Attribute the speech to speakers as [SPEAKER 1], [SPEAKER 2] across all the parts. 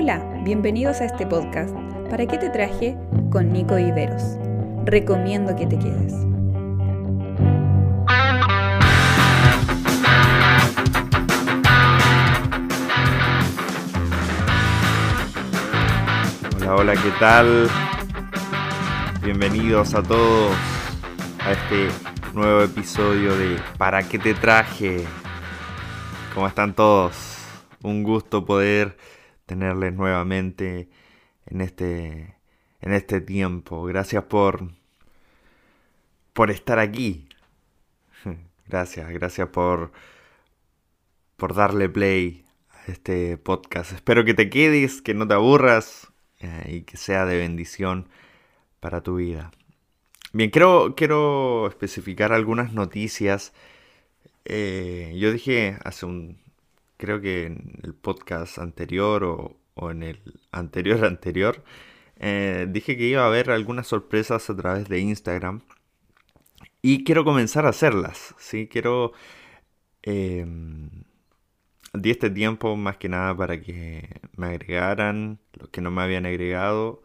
[SPEAKER 1] Hola, bienvenidos a este podcast. ¿Para qué te traje? Con Nico Viveros. Recomiendo que te quedes.
[SPEAKER 2] Hola, hola, ¿qué tal? Bienvenidos a todos a este nuevo episodio de ¿Para qué te traje? ¿Cómo están todos? Un gusto poder tenerles nuevamente en este, en este tiempo. Gracias por, por estar aquí. Gracias, gracias por, por darle play a este podcast. Espero que te quedes, que no te aburras eh, y que sea de bendición para tu vida. Bien, quiero, quiero especificar algunas noticias. Eh, yo dije hace un, creo que en el podcast anterior o, en el anterior anterior, eh, dije que iba a haber algunas sorpresas a través de Instagram. Y quiero comenzar a hacerlas, ¿sí? Quiero... Eh, di este tiempo más que nada para que me agregaran los que no me habían agregado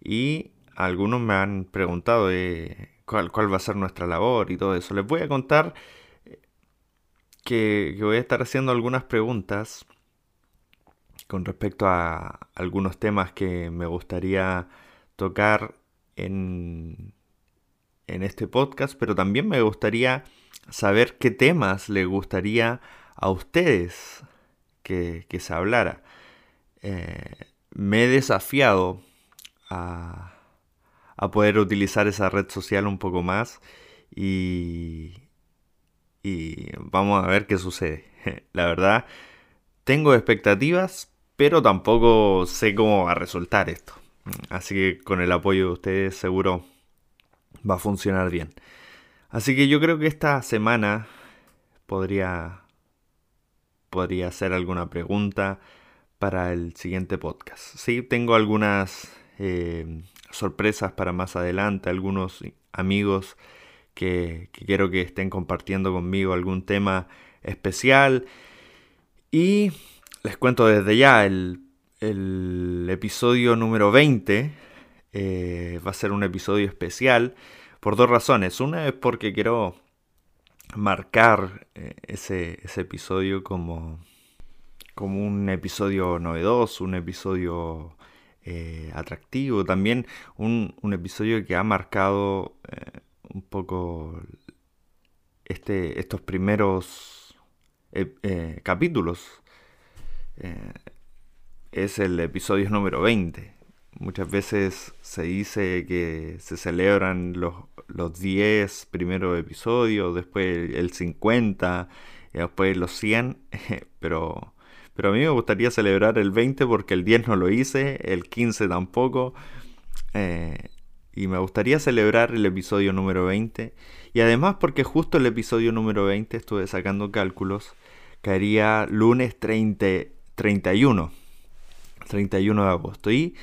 [SPEAKER 2] y algunos me han preguntado cuál, cuál va a ser nuestra labor y todo eso. Les voy a contar que, voy a estar haciendo algunas preguntas con respecto a algunos temas que me gustaría tocar en, en este podcast, pero también me gustaría saber qué temas le gustaría a ustedes que, se hablara. Eh, me he desafiado a, a poder utilizar esa red social un poco más y, y vamos a ver qué sucede. La verdad, tengo expectativas, pero tampoco sé cómo va a resultar esto. Así que con el apoyo de ustedes seguro va a funcionar bien. Así que yo creo que esta semana podría podría hacer alguna pregunta para el siguiente podcast. Sí, tengo algunas eh, sorpresas para más adelante, algunos amigos que, quiero que estén compartiendo conmigo algún tema especial. Y les cuento desde ya, el, episodio número 20 eh, va a ser un episodio especial por dos razones. Una es porque quiero marcar eh, ese, episodio como, como un episodio novedoso, un episodio eh, atractivo, también un, episodio que ha marcado un poco este, estos primeros eh, eh, capítulos. Eh, es el episodio número 20. Muchas veces se dice que se celebran los, los 10 primeros episodios, después el 50, y después los 100, pero, pero a mí me gustaría celebrar el 20 porque el 10 no lo hice, el 15 tampoco y me gustaría celebrar el episodio número 20 y además porque justo el episodio número 20 estuve sacando cálculos caería lunes 30, 31 31 de agosto. Y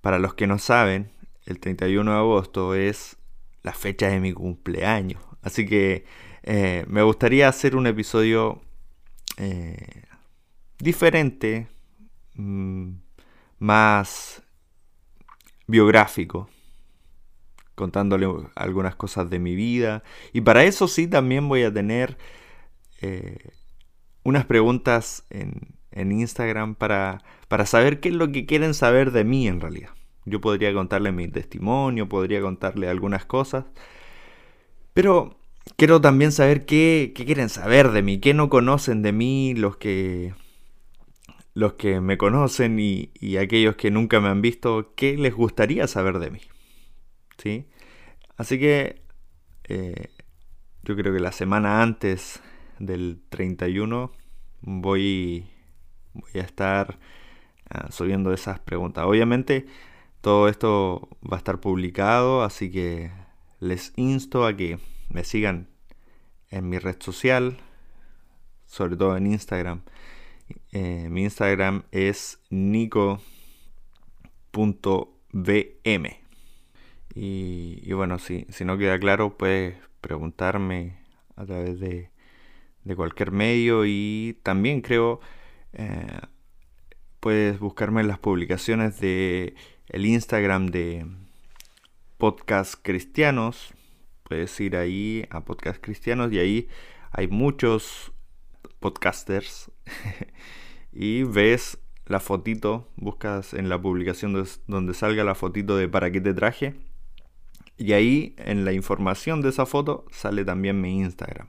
[SPEAKER 2] para los que no saben el 31 de agosto es la fecha de mi cumpleaños. Así que eh, me gustaría hacer un episodio eh, diferente mm, más biográfico contándole algunas cosas de mi vida. Y para eso sí también voy a tener eh, unas preguntas en, Instagram para, para saber qué es lo que quieren saber de mí en realidad. Yo podría contarle mi testimonio, podría contarle algunas cosas, pero quiero también saber qué, quieren saber de mí, qué no conocen de mí los que, los que me conocen y, y aquellos que nunca me han visto, qué les gustaría saber de mí. ¿Sí? Así que eh, yo creo que la semana antes del 31 voy, voy a estar ah, subiendo esas preguntas. Obviamente todo esto va a estar publicado, así que les insto a que me sigan en mi red social, sobre todo en Instagram. Eh, mi Instagram es nico.bm. Y, bueno, si, si no queda claro, puedes preguntarme a través de, cualquier medio y también creo eh, puedes buscarme en las publicaciones de el Instagram de Podcast Cristianos. Puedes ir ahí a Podcast Cristianos y ahí hay muchos podcasters y ves la fotito, buscas en la publicación donde salga la fotito de para qué te traje y ahí en la información de esa foto sale también mi Instagram.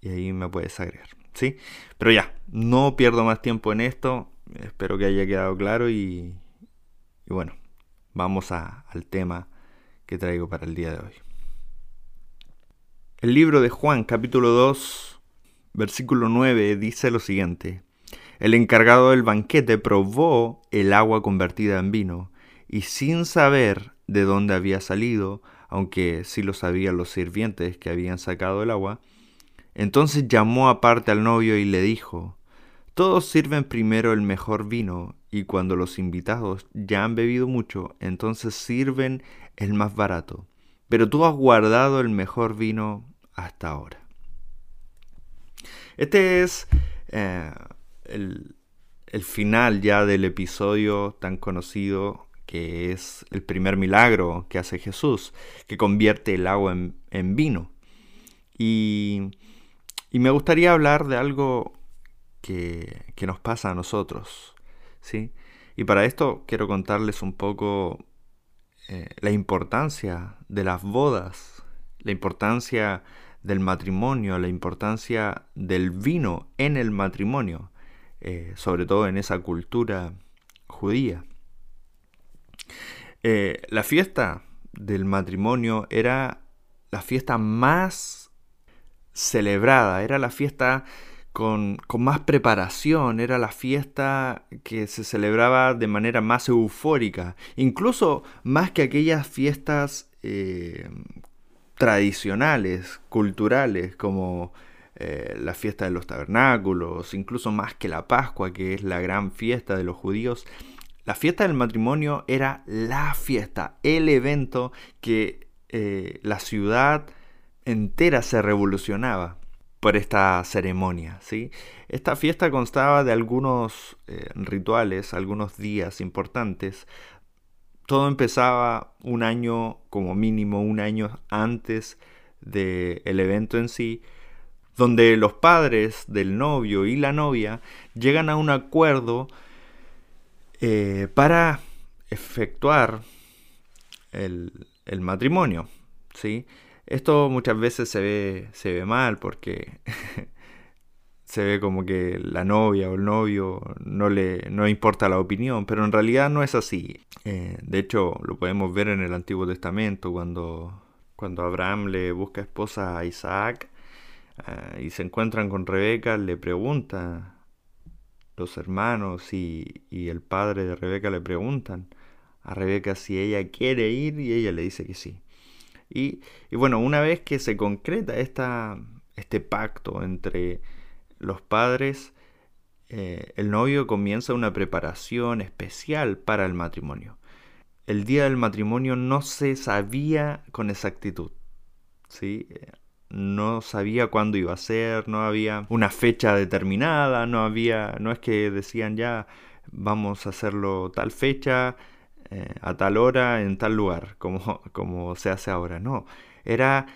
[SPEAKER 2] Y ahí me puedes agregar. ¿Sí? Pero ya, no pierdo más tiempo en esto. Espero que haya quedado claro y, y bueno, vamos al tema que traigo para el día de hoy. El libro de Juan, capítulo 2, versículo 9, dice lo siguiente. El encargado del banquete probó el agua convertida en vino y sin saber de dónde había salido, aunque sí lo sabían los sirvientes que habían sacado el agua, entonces llamó aparte al novio y le dijo, Todos sirven primero el mejor vino, y cuando los invitados ya han bebido mucho, entonces sirven el más barato. Pero tú has guardado el mejor vino hasta ahora. Este es eh, el, el final ya del episodio tan conocido que es el primer milagro que hace Jesús, que convierte el agua en, vino. Y, me gustaría hablar de algo que, nos pasa a nosotros. ¿sí? Y para esto quiero contarles un poco eh, la importancia de las bodas, la importancia del matrimonio, la importancia del vino en el matrimonio, eh, sobre todo en esa cultura judía. Eh, la fiesta del matrimonio era la fiesta más celebrada, era la fiesta con, más preparación, era la fiesta que se celebraba de manera más eufórica, incluso más que aquellas fiestas eh, tradicionales, culturales, como eh, la fiesta de los tabernáculos, incluso más que la Pascua, que es la gran fiesta de los judíos. La fiesta del matrimonio era la fiesta, el evento que eh, la ciudad entera se revolucionaba por esta ceremonia. ¿sí? Esta fiesta constaba de algunos eh, rituales, algunos días importantes. Todo empezaba un año, como mínimo un año antes del evento en sí, donde los padres del novio y la novia llegan a un acuerdo eh, para efectuar el, matrimonio. ¿sí? Esto muchas veces se ve, se ve mal porque se ve como que la novia o el novio no le no importa la opinión, pero en realidad no es así. Eh, de hecho, lo podemos ver en el Antiguo Testamento cuando, cuando Abraham le busca esposa a Isaac eh, y se encuentran con Rebeca, le pregunta los hermanos y, el padre de Rebeca le preguntan a Rebeca si ella quiere ir y ella le dice que sí. Y, bueno, una vez que se concreta esta, este pacto entre los padres, eh, el novio comienza una preparación especial para el matrimonio. El día del matrimonio no se sabía con exactitud. ¿sí? No sabía cuándo iba a ser, no había una fecha determinada, no había, no es que decían ya vamos a hacerlo tal fecha, eh, a tal hora, en tal lugar, como, como se hace ahora, no, era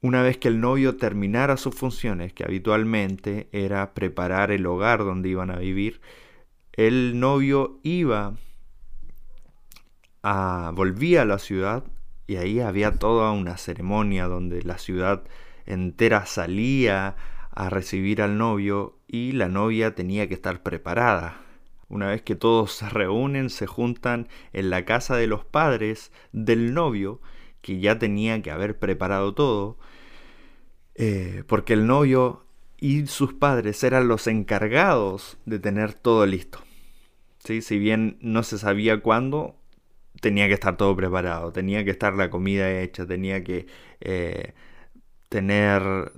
[SPEAKER 2] una vez que el novio terminara sus funciones, que habitualmente era preparar el hogar donde iban a vivir, el novio iba a, volvía a la ciudad y ahí había toda una ceremonia donde la ciudad entera salía a recibir al novio y la novia tenía que estar preparada. Una vez que todos se reúnen, se juntan en la casa de los padres del novio, que ya tenía que haber preparado todo, eh, porque el novio y sus padres eran los encargados de tener todo listo. ¿Sí? Si bien no se sabía cuándo, tenía que estar todo preparado, tenía que estar la comida hecha, tenía que eh, tener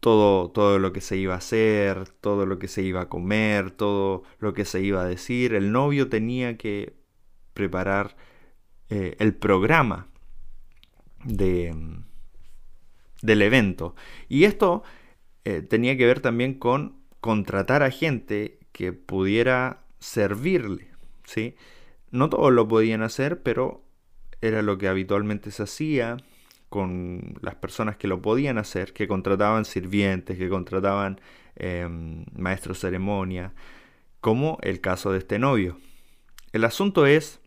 [SPEAKER 2] todo, todo lo que se iba a hacer, todo lo que se iba a comer, todo lo que se iba a decir. El novio tenía que preparar eh, el programa de, del evento. Y esto eh, tenía que ver también con contratar a gente que pudiera servirle, ¿sí? No todos lo podían hacer, pero era lo que habitualmente se hacía con las personas que lo podían hacer, que contrataban sirvientes, que contrataban em, maestros ceremonia, como el caso de este novio. El asunto es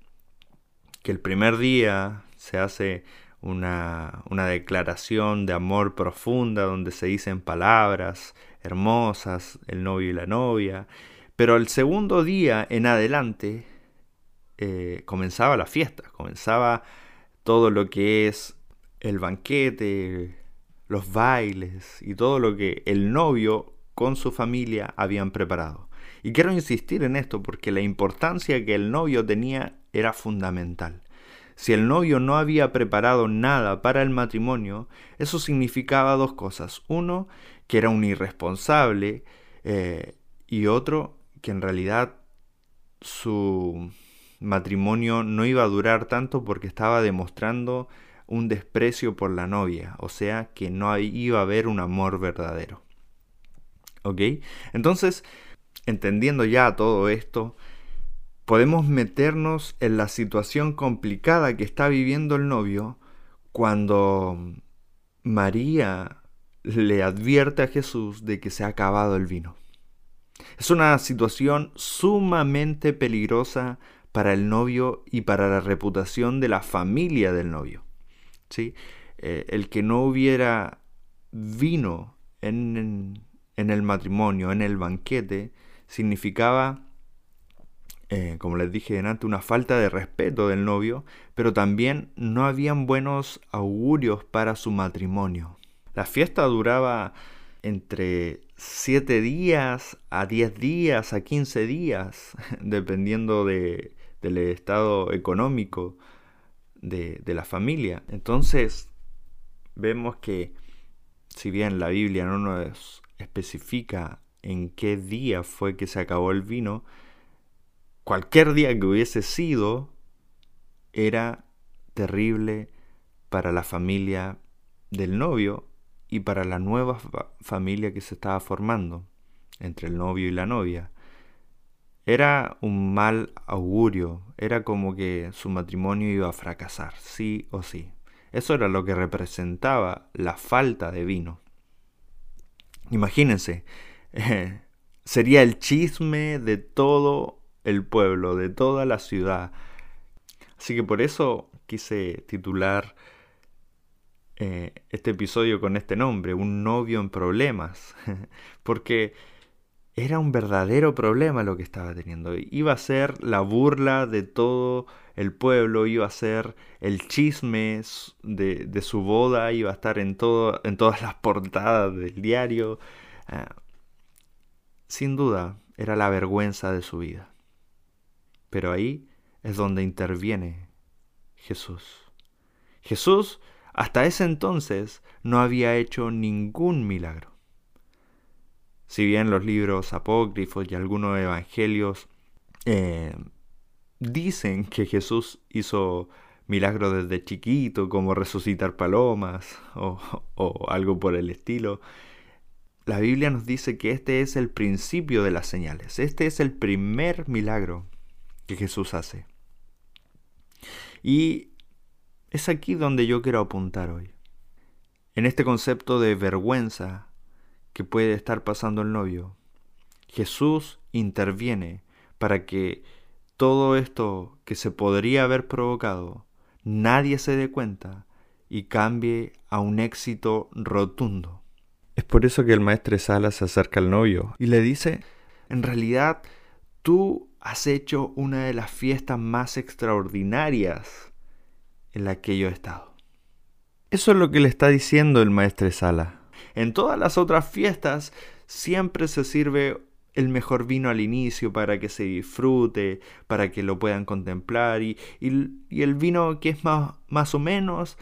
[SPEAKER 2] que el primer día se hace una, una declaración de amor profunda donde se dicen palabras hermosas, el novio y la novia, pero el segundo día en adelante eh, comenzaba la fiesta, comenzaba todo lo que es el banquete, los bailes y todo lo que el novio con su familia habían preparado. Y quiero insistir en esto porque la importancia que el novio tenía era fundamental. Si el novio no había preparado nada para el matrimonio, eso significaba dos cosas. Uno, que era un irresponsable eh, y otro, que en realidad su matrimonio no iba a durar tanto porque estaba demostrando un desprecio por la novia, o sea que no iba a haber un amor verdadero. ¿Ok? Entonces, entendiendo ya todo esto, podemos meternos en la situación complicada que está viviendo el novio cuando María le advierte a Jesús de que se ha acabado el vino. Es una situación sumamente peligrosa para el novio y para la reputación de la familia del novio. ¿Sí? Eh, el que no hubiera vino en, en, el matrimonio, en el banquete, significaba, eh, como les dije delante, una falta de respeto del novio, pero también no habían buenos augurios para su matrimonio. La fiesta duraba entre 7 días a 10 días a 15 días, dependiendo de, del estado económico de, la familia. Entonces, vemos que si bien la Biblia no nos especifica en qué día fue que se acabó el vino, cualquier día que hubiese sido era terrible para la familia del novio y para la nueva familia que se estaba formando entre el novio y la novia. Era un mal augurio, era como que su matrimonio iba a fracasar, sí o sí. Eso era lo que representaba la falta de vino. Imagínense, sería el chisme de todo el pueblo, de toda la ciudad. Así que por eso quise titular eh, este episodio con este nombre, Un novio en problemas, porque era un verdadero problema lo que estaba teniendo. Iba a ser la burla de todo el pueblo, iba a ser el chisme de, su boda, iba a estar en, todo, en todas las portadas del diario. Ah, sin duda, era la vergüenza de su vida. Pero ahí es donde interviene Jesús. Jesús hasta ese entonces no había hecho ningún milagro. Si bien los libros apócrifos y algunos evangelios eh, dicen que Jesús hizo milagros desde chiquito, como resucitar palomas o, o algo por el estilo, la Biblia nos dice que este es el principio de las señales. Este es el primer milagro que Jesús hace. Y es aquí donde yo quiero apuntar hoy. En este concepto de vergüenza que puede estar pasando el novio, Jesús interviene para que todo esto que se podría haber provocado, nadie se dé cuenta y cambie a un éxito rotundo. Es por eso que el maestro Sala se acerca al novio y le dice, en realidad tú has hecho una de las fiestas más extraordinarias en la que yo he estado. Eso es lo que le está diciendo el maestro Sala. En todas las otras fiestas siempre se sirve el mejor vino al inicio para que se disfrute, para que lo puedan contemplar y, y, el vino que es más, más o menos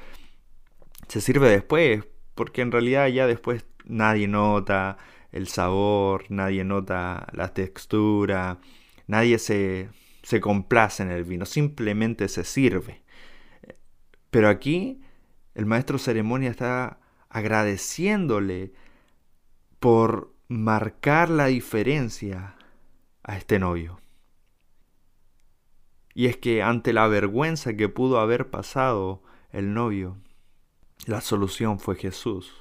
[SPEAKER 2] se sirve después, porque en realidad ya después nadie nota el sabor, nadie nota la textura, nadie se, se complace en el vino, simplemente se sirve. Pero aquí el maestro ceremonia está agradeciéndole por marcar la diferencia a este novio. Y es que ante la vergüenza que pudo haber pasado el novio, la solución fue Jesús.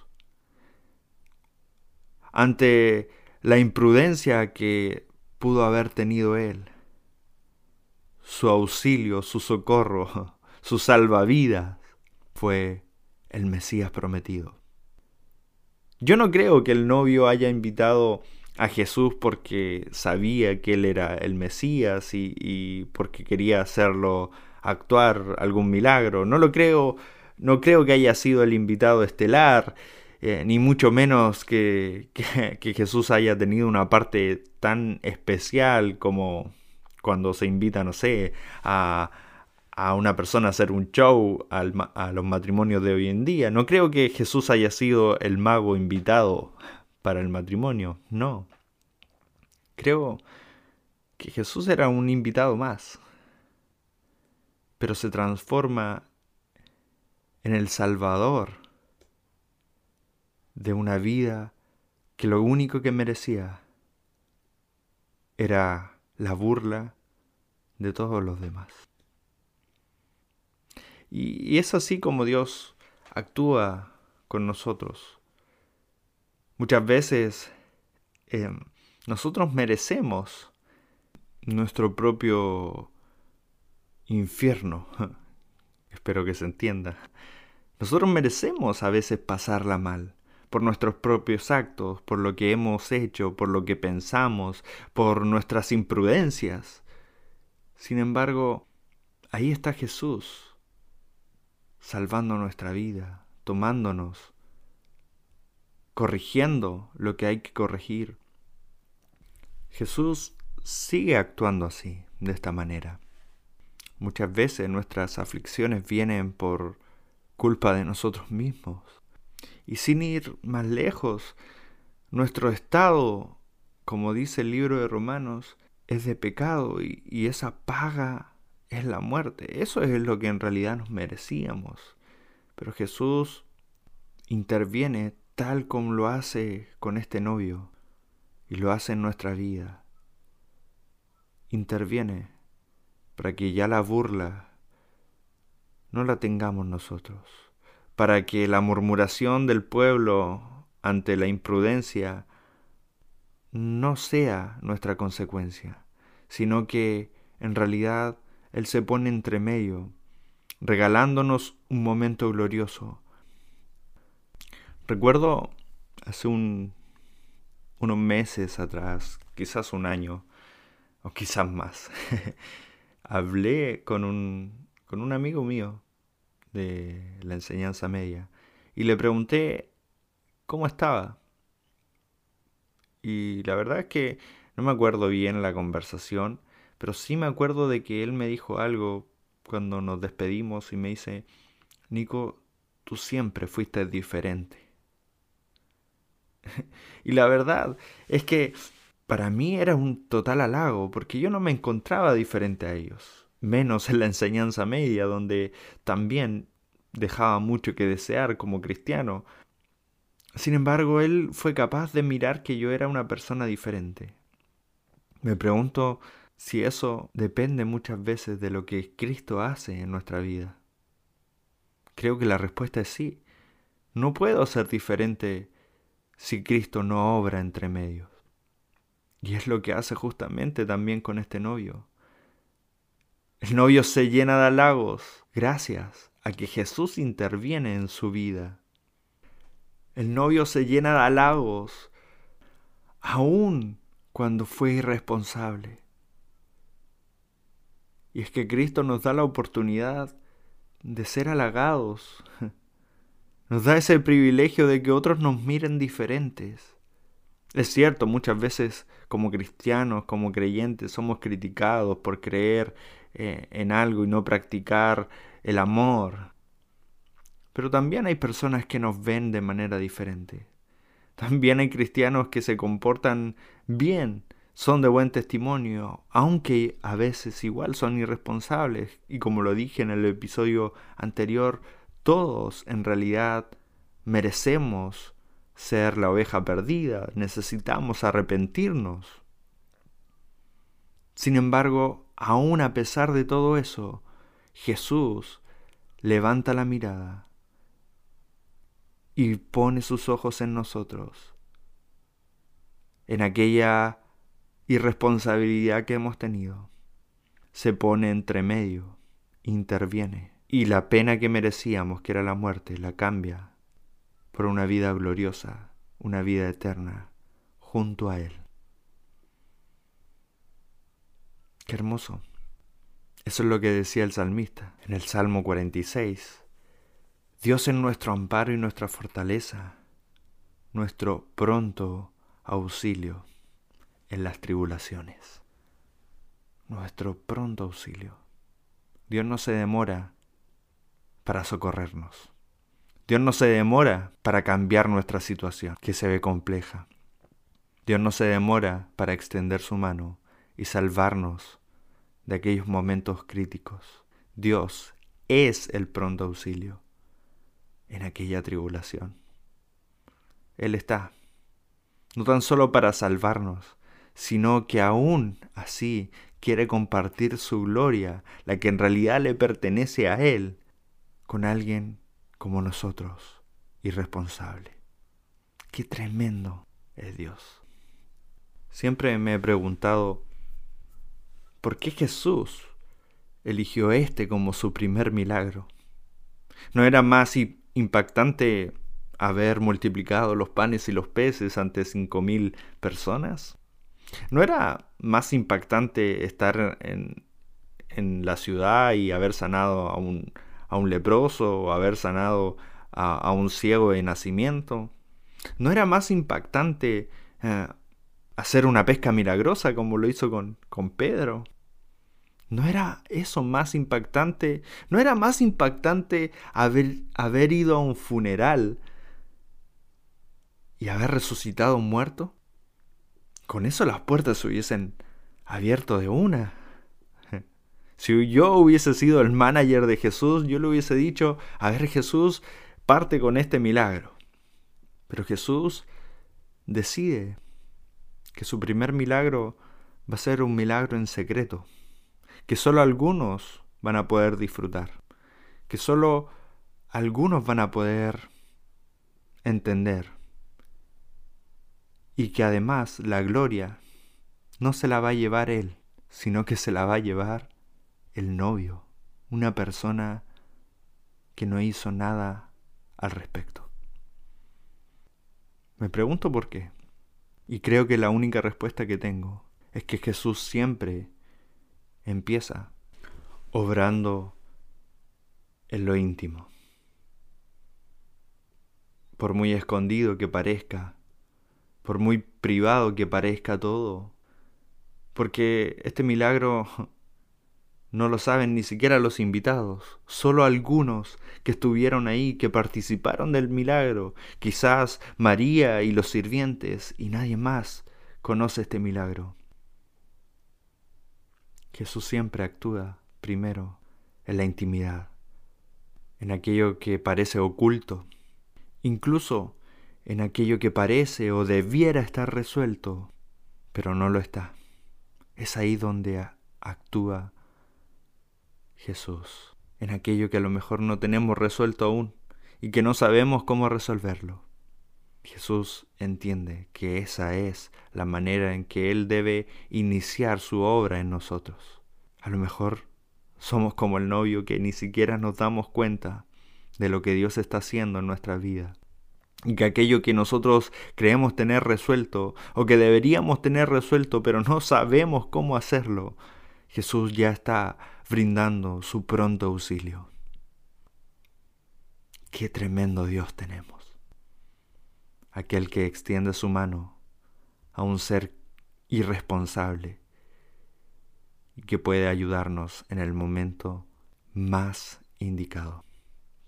[SPEAKER 2] Ante la imprudencia que pudo haber tenido él, su auxilio, su socorro, su salvavidas fue el Mesías prometido. Yo no creo que el novio haya invitado a Jesús porque sabía que él era el Mesías y, porque quería hacerlo actuar algún milagro. No lo creo, no creo que haya sido el invitado estelar, eh, ni mucho menos que, que Jesús haya tenido una parte tan especial como cuando se invita, no sé, a, a una persona hacer un show a los matrimonios de hoy en día. No creo que Jesús haya sido el mago invitado para el matrimonio, no. Creo que Jesús era un invitado más, pero se transforma en el Salvador de una vida que lo único que merecía era la burla de todos los demás. Y, es así como Dios actúa con nosotros. Muchas veces eh, nosotros merecemos nuestro propio infierno. Espero que se entienda. Nosotros merecemos a veces pasarla mal por nuestros propios actos, por lo que hemos hecho, por lo que pensamos, por nuestras imprudencias. Sin embargo, ahí está Jesús salvando nuestra vida, tomándonos, corrigiendo lo que hay que corregir. Jesús sigue actuando así, de esta manera. Muchas veces nuestras aflicciones vienen por culpa de nosotros mismos. Y sin ir más lejos, nuestro estado, como dice el libro de Romanos, es de pecado y, esa paga es la muerte. Eso es lo que en realidad nos merecíamos. Pero Jesús interviene tal como lo hace con este novio y lo hace en nuestra vida. Interviene para que ya la burla no la tengamos nosotros, para que la murmuración del pueblo ante la imprudencia no sea nuestra consecuencia, sino que en realidad él se pone entre medio, regalándonos un momento glorioso. Recuerdo hace un, unos meses atrás, quizás un año, o quizás más, hablé con un, con un amigo mío de la enseñanza media y le pregunté cómo estaba. Y la verdad es que no me acuerdo bien la conversación, pero sí me acuerdo de que él me dijo algo cuando nos despedimos y me dice, Nico, tú siempre fuiste diferente. y la verdad es que para mí era un total halago, porque yo no me encontraba diferente a ellos, menos en la enseñanza media, donde también dejaba mucho que desear como cristiano. Sin embargo, él fue capaz de mirar que yo era una persona diferente. Me pregunto si eso depende muchas veces de lo que Cristo hace en nuestra vida. Creo que la respuesta es sí. No puedo ser diferente si Cristo no obra entre medios. Y es lo que hace justamente también con este novio. El novio se llena de halagos gracias a que Jesús interviene en su vida. El novio se llena de halagos aún cuando fue irresponsable. Y es que Cristo nos da la oportunidad de ser halagados. Nos da ese privilegio de que otros nos miren diferentes. Es cierto, muchas veces como cristianos, como creyentes, somos criticados por creer eh, en algo y no practicar el amor. Pero también hay personas que nos ven de manera diferente. También hay cristianos que se comportan bien, son de buen testimonio, aunque a veces igual son irresponsables. Y como lo dije en el episodio anterior, todos en realidad merecemos ser la oveja perdida, necesitamos arrepentirnos. Sin embargo, aún a pesar de todo eso, Jesús levanta la mirada y pone sus ojos en nosotros, en aquella irresponsabilidad que hemos tenido. Se pone entre medio, interviene, y la pena que merecíamos, que era la muerte, la cambia por una vida gloriosa, una vida eterna, junto a Él. Qué hermoso. Eso es lo que decía el salmista en el Salmo 46. Dios es nuestro amparo y nuestra fortaleza, nuestro pronto auxilio en las tribulaciones. Nuestro pronto auxilio. Dios no se demora para socorrernos. Dios no se demora para cambiar nuestra situación, que se ve compleja. Dios no se demora para extender su mano y salvarnos de aquellos momentos críticos. Dios es el pronto auxilio en aquella tribulación. Él está, no tan solo para salvarnos, sino que aún así quiere compartir su gloria, la que en realidad le pertenece a Él, con alguien como nosotros, irresponsable. Qué tremendo es Dios. Siempre me he preguntado, ¿por qué Jesús eligió este como su primer milagro? ¿No era más impactante haber multiplicado los panes y los peces ante cinco mil personas? ¿No era más impactante estar en, en la ciudad y haber sanado a un, a un leproso o haber sanado a, un ciego de nacimiento? ¿No era más impactante eh, hacer una pesca milagrosa como lo hizo con, con Pedro? ¿No era eso más impactante? ¿No era más impactante haber, haber ido a un funeral y haber resucitado un muerto? Con eso las puertas se hubiesen abierto de una. Si yo hubiese sido el manager de Jesús, yo le hubiese dicho, a ver Jesús, parte con este milagro. Pero Jesús decide que su primer milagro va a ser un milagro en secreto, que solo algunos van a poder disfrutar, que solo algunos van a poder entender y que además la gloria no se la va a llevar Él, sino que se la va a llevar el novio, una persona que no hizo nada al respecto. Me pregunto por qué. Y creo que la única respuesta que tengo es que Jesús siempre empieza obrando en lo íntimo. Por muy escondido que parezca, por muy privado que parezca todo, porque este milagro no lo saben ni siquiera los invitados, solo algunos que estuvieron ahí, que participaron del milagro, quizás María y los sirvientes, y nadie más conoce este milagro. Jesús siempre actúa primero en la intimidad, en aquello que parece oculto, incluso en aquello que parece o debiera estar resuelto, pero no lo está. Es ahí donde actúa Jesús, en aquello que a lo mejor no tenemos resuelto aún y que no sabemos cómo resolverlo. Jesús entiende que esa es la manera en que Él debe iniciar su obra en nosotros. A lo mejor somos como el novio que ni siquiera nos damos cuenta de lo que Dios está haciendo en nuestra vida y que aquello que nosotros creemos tener resuelto o que deberíamos tener resuelto pero no sabemos cómo hacerlo, Jesús ya está brindando su pronto auxilio. Qué tremendo Dios tenemos. Aquel que extiende su mano a un ser irresponsable y que puede ayudarnos en el momento más indicado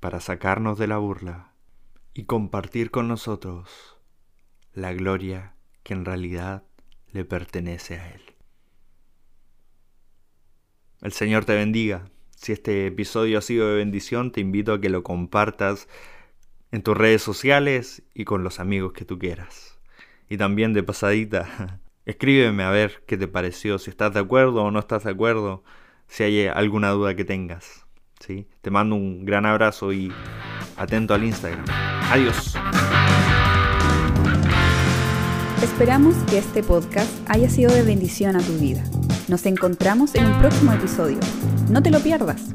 [SPEAKER 2] para sacarnos de la burla y compartir con nosotros la gloria que en realidad le pertenece a Él. El Señor te bendiga. Si este episodio ha sido de bendición, te invito a que lo compartas en tus redes sociales y con los amigos que tú quieras. Y también de pasadita, escríbeme a ver qué te pareció, si estás de acuerdo o no estás de acuerdo, si hay alguna duda que tengas. Te mando un gran abrazo y atento al Instagram. Adiós.
[SPEAKER 1] Esperamos que este podcast haya sido de bendición a tu vida. Nos encontramos en un próximo episodio. No te lo pierdas.